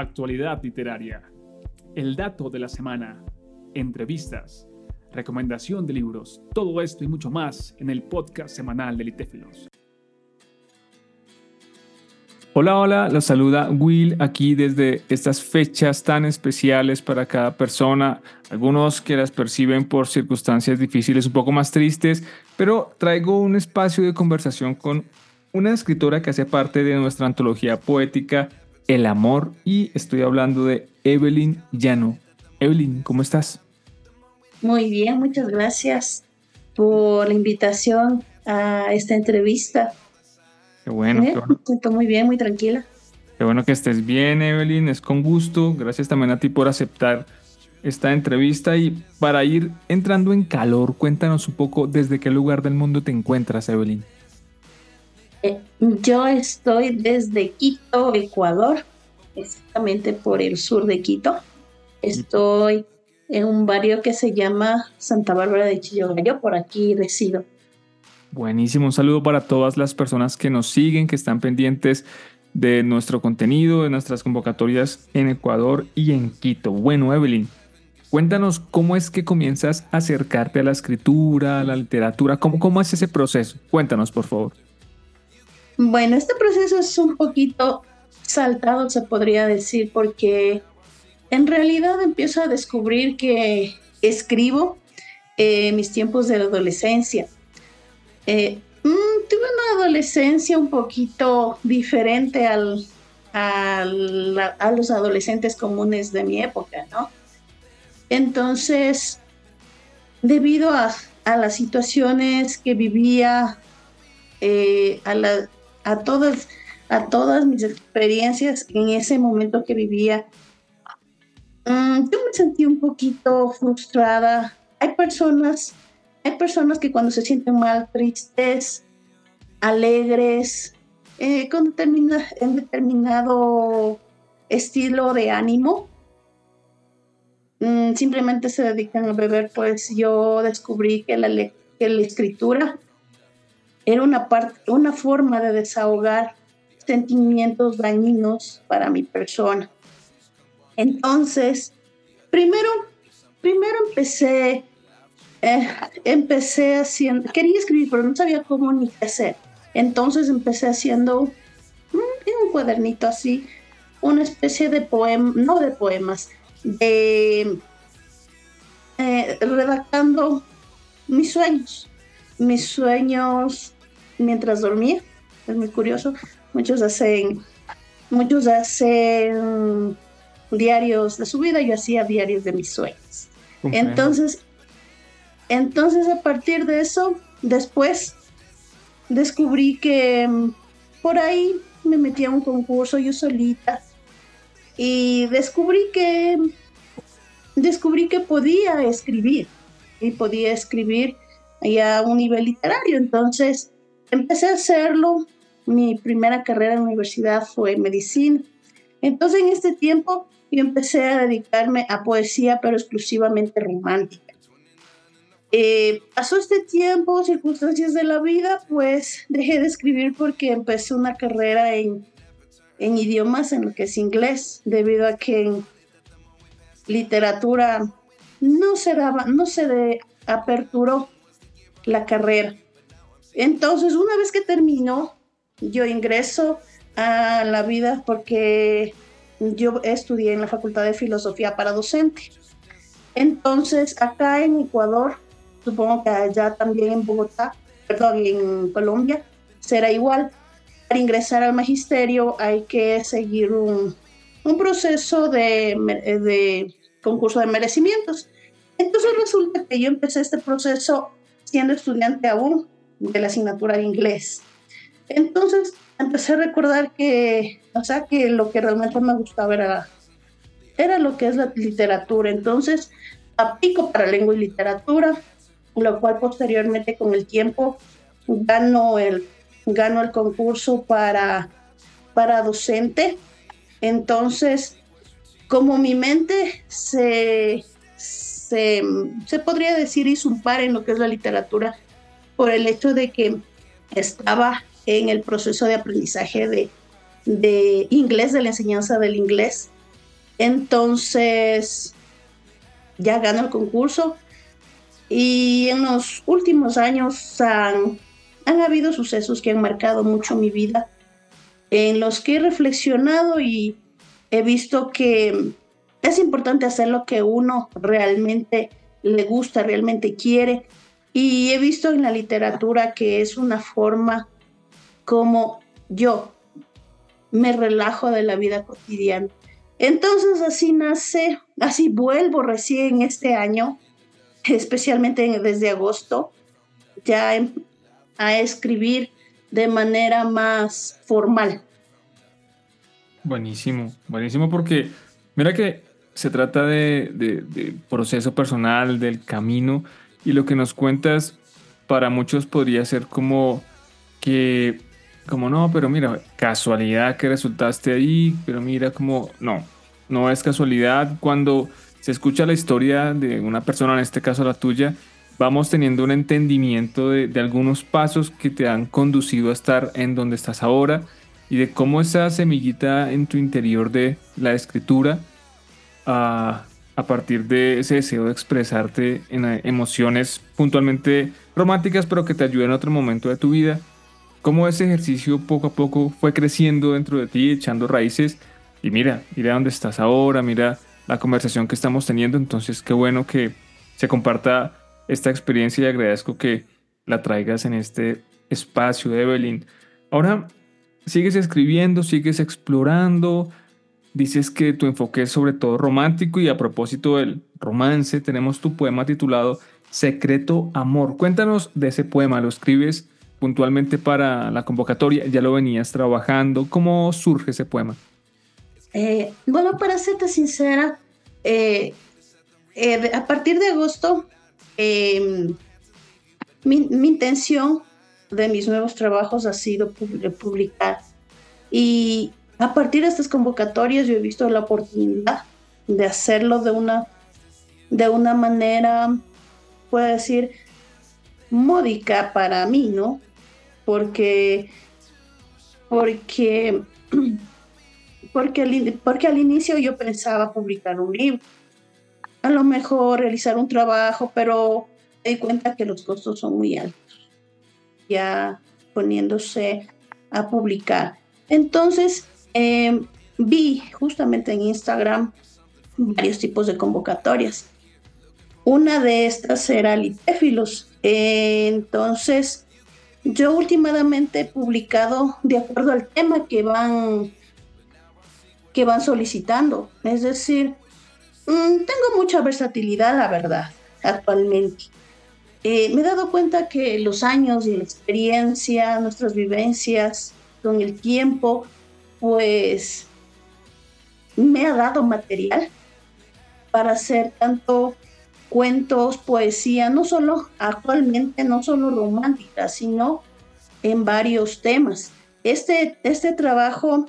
actualidad literaria, el dato de la semana, entrevistas, recomendación de libros, todo esto y mucho más en el podcast semanal de Litéfilos. Hola, hola, los saluda Will aquí desde estas fechas tan especiales para cada persona, algunos que las perciben por circunstancias difíciles un poco más tristes, pero traigo un espacio de conversación con una escritora que hace parte de nuestra antología poética El Amor y estoy hablando de Evelyn Llano. Evelyn, ¿cómo estás? Muy bien, muchas gracias por la invitación a esta entrevista. Qué bueno, qué bueno. siento muy bien, muy tranquila. Qué bueno que estés bien, Evelyn, es con gusto. Gracias también a ti por aceptar esta entrevista y para ir entrando en calor, cuéntanos un poco desde qué lugar del mundo te encuentras, Evelyn. Eh, yo estoy desde Quito, Ecuador, exactamente por el sur de Quito. Estoy en un barrio que se llama Santa Bárbara de Chillogallo, por aquí resido. Buenísimo, un saludo para todas las personas que nos siguen, que están pendientes de nuestro contenido, de nuestras convocatorias en Ecuador y en Quito. Bueno, Evelyn, cuéntanos cómo es que comienzas a acercarte a la escritura, a la literatura, cómo, cómo es ese proceso. Cuéntanos, por favor. Bueno, este proceso es un poquito saltado, se podría decir, porque en realidad empiezo a descubrir que escribo en mis tiempos de la adolescencia. Eh, mm, tuve una adolescencia un poquito diferente al, a los adolescentes comunes de mi época, ¿no? Entonces, debido a, las situaciones que vivía, eh, a, a, todas, a todas mis experiencias en ese momento que vivía, mm, yo me sentí un poquito frustrada. Hay personas hay personas que cuando se sienten mal, tristes, alegres, eh, con en determinado estilo de ánimo, mm, simplemente se dedican a beber, pues yo descubrí que la, que la escritura era una, parte, una forma de desahogar sentimientos dañinos para mi persona. Entonces, primero, primero empecé eh, empecé haciendo, quería escribir, pero no sabía cómo ni qué hacer. Entonces empecé haciendo mm, un cuadernito así, una especie de poema, no de poemas, de eh, redactando mis sueños, mis sueños mientras dormía. Es muy curioso. Muchos hacen, muchos hacen diarios de su vida, yo hacía diarios de mis sueños. Entonces entonces a partir de eso, después descubrí que mm, por ahí me metí a un concurso yo solita y descubrí que descubrí que podía escribir y podía escribir a un nivel literario. Entonces empecé a hacerlo. Mi primera carrera en la universidad fue medicina. Entonces en este tiempo yo empecé a dedicarme a poesía, pero exclusivamente romántica. Eh, pasó este tiempo, circunstancias de la vida, pues dejé de escribir porque empecé una carrera en, en idiomas, en lo que es inglés, debido a que en literatura no se daba, no se de, aperturó la carrera. Entonces, una vez que terminó, yo ingreso a la vida porque yo estudié en la Facultad de Filosofía para docente. Entonces, acá en Ecuador supongo que allá también en Bogotá, perdón, en Colombia, será igual. Para ingresar al magisterio hay que seguir un, proceso de concurso de merecimientos. Entonces resulta que yo empecé este proceso siendo estudiante aún de la asignatura de inglés. Entonces empecé a recordar que, o sea, que lo que realmente me gustaba era, era lo que es la literatura. Entonces aplico para lengua y literatura, lo cual posteriormente con el tiempo gano el, gano el concurso para, para docente. Entonces, como mi mente se, se, podría decir hizo un par en lo que es la literatura por el hecho de que estaba en el proceso de aprendizaje de, inglés, de la enseñanza del inglés. Entonces, ya gano el concurso y en los últimos años han, han habido sucesos que han marcado mucho mi vida, en los que he reflexionado y he visto que es importante hacer lo que uno realmente le gusta, realmente quiere. Y he visto en la literatura que es una forma como yo me relajo de la vida cotidiana. Entonces así nace, así vuelvo recién este año, especialmente desde agosto, ya a escribir de manera más formal. Buenísimo, buenísimo porque mira que se trata de, proceso personal, del camino, y lo que nos cuentas para muchos podría ser como que, como no, pero mira, casualidad que resultaste ahí, pero mira como, no, no es casualidad. Cuando se escucha la historia de una persona, en este caso la tuya, vamos teniendo un entendimiento de, algunos pasos que te han conducido a estar en donde estás ahora y de cómo esa semillita en tu interior de la escritura a, partir de ese deseo de expresarte en emociones puntualmente románticas, pero que te ayuden en otro momento de tu vida. Cómo ese ejercicio poco a poco fue creciendo dentro de ti, echando raíces. Y mira, mira dónde estás ahora, mira la conversación que estamos teniendo. Entonces, qué bueno que se comparta esta experiencia y agradezco que la traigas en este espacio, Evelyn. Ahora, sigues escribiendo, sigues explorando, dices que tu enfoque es sobre todo romántico y a propósito del romance, tenemos tu poema titulado Secreto Amor. Cuéntanos de ese poema, lo escribes puntualmente para la convocatoria, ya lo venías trabajando, ¿cómo surge ese poema? Eh, bueno, para serte sincera, eh, eh, a partir de agosto, em, mi, mi, intención de mis nuevos trabajos ha sido publicar. Y a partir de estas convocatorias yo he visto la oportunidad de hacerlo de una, de una manera, puedo decir, módica para mí, ¿no? Porque, porque, porque, porque al inicio yo pensaba publicar un libro, a lo mejor realizar un trabajo, pero me di cuenta que los costos son muy altos, ya poniéndose a publicar. Entonces, Em, vi justamente en Instagram varios tipos de convocatorias. Una de estas era Litéfilos. entonces, yo últimamente he publicado de acuerdo al tema que van, que van solicitando. Es decir, mm, tengo mucha versatilidad, la verdad, actualmente. Eh, me he dado cuenta que los años y la experiencia, nuestras vivencias con el tiempo, pues me ha dado material para hacer tanto cuentos, poesía, no solo actualmente, no solo romántica, sino en varios temas. Este, este trabajo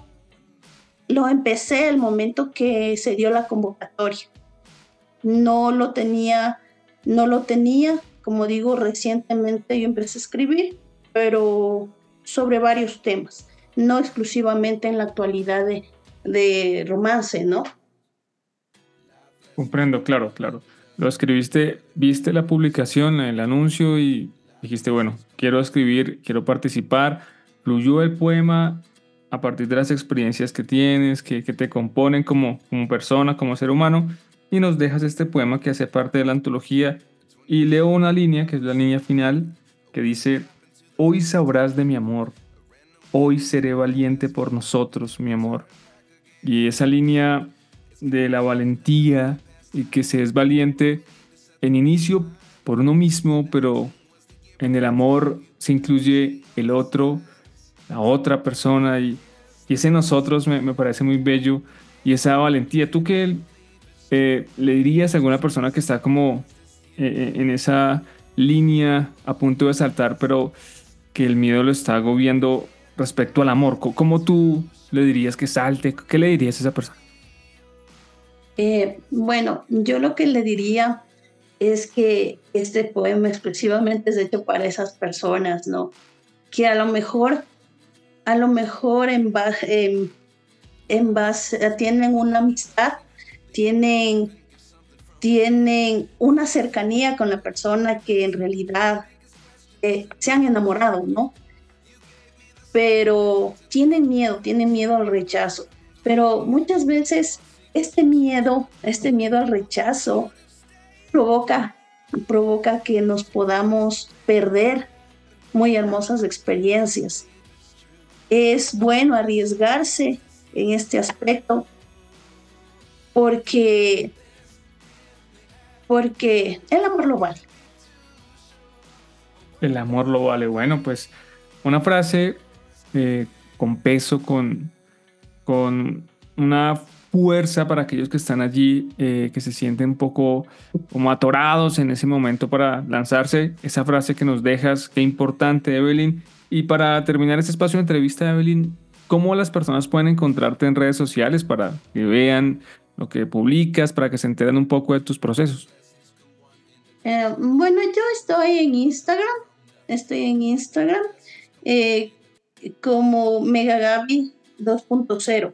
lo empecé el momento que se dio la convocatoria. No lo tenía, no lo tenía, como digo, recientemente yo empecé a escribir, pero sobre varios temas no exclusivamente en la actualidad de, romance, ¿no? Comprendo, claro, claro. Lo escribiste, viste la publicación, el anuncio y dijiste, bueno, quiero escribir, quiero participar. Fluyó el poema a partir de las experiencias que tienes, que, te componen como, como persona, como ser humano, y nos dejas este poema que hace parte de la antología. Y leo una línea, que es la línea final, que dice, hoy sabrás de mi amor, hoy seré valiente por nosotros, mi amor. Y esa línea de la valentía y que se es valiente en inicio por uno mismo, pero en el amor se incluye el otro, la otra persona y, ese nosotros me, parece muy bello y esa valentía. ¿Tú qué eh, le dirías a alguna persona que está como eh, en esa línea a punto de saltar, pero que el miedo lo está agobiando respecto al amor? ¿Cómo tú le dirías que salte? ¿Qué le dirías a esa persona? Eh, bueno, yo lo que le diría es que este poema exclusivamente es hecho para esas personas, ¿no? Que a lo mejor, a lo mejor en base, en, base tienen una amistad tienen, tienen una cercanía con la persona que en realidad eh, se han enamorado, ¿no? Pero tienen miedo, tienen miedo al rechazo. Pero muchas veces este miedo, este miedo al rechazo provoca, provoca que nos podamos perder muy hermosas experiencias. Es bueno arriesgarse en este aspecto porque, porque el amor lo vale. El amor lo vale. Bueno, pues una frase eh, con peso, con, con una fuerza para aquellos que están allí, eh, que se sienten un poco como atorados en ese momento para lanzarse. Esa frase que nos dejas, qué importante, Evelyn. Y para terminar este espacio de entrevista, Evelyn, ¿cómo las personas pueden encontrarte en redes sociales para que vean lo que publicas, para que se enteren un poco de tus procesos? Eh, bueno, yo estoy en Instagram, estoy en Instagram eh, como Megagabi 2.0.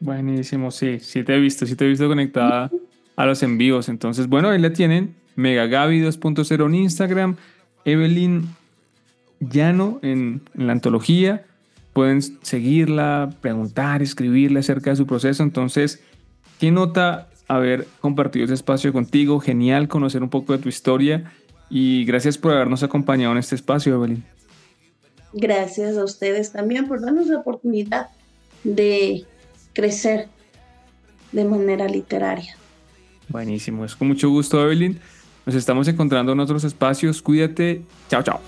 Buenísimo, sí, sí te he visto, sí te he visto conectada a los envíos. Entonces, bueno, ahí la tienen. Megagabi 2.0 en Instagram. Evelyn Llano en, en, la antología. Pueden seguirla, preguntar, escribirle acerca de su proceso. Entonces, qué nota haber compartido ese espacio contigo. Genial conocer un poco de tu historia. Y gracias por habernos acompañado en este espacio, Evelyn. Gracias a ustedes también por darnos la oportunidad de crecer de manera literaria. Buenísimo, es con mucho gusto, Evelyn. Nos estamos encontrando en otros espacios. Cuídate. Chao, chao.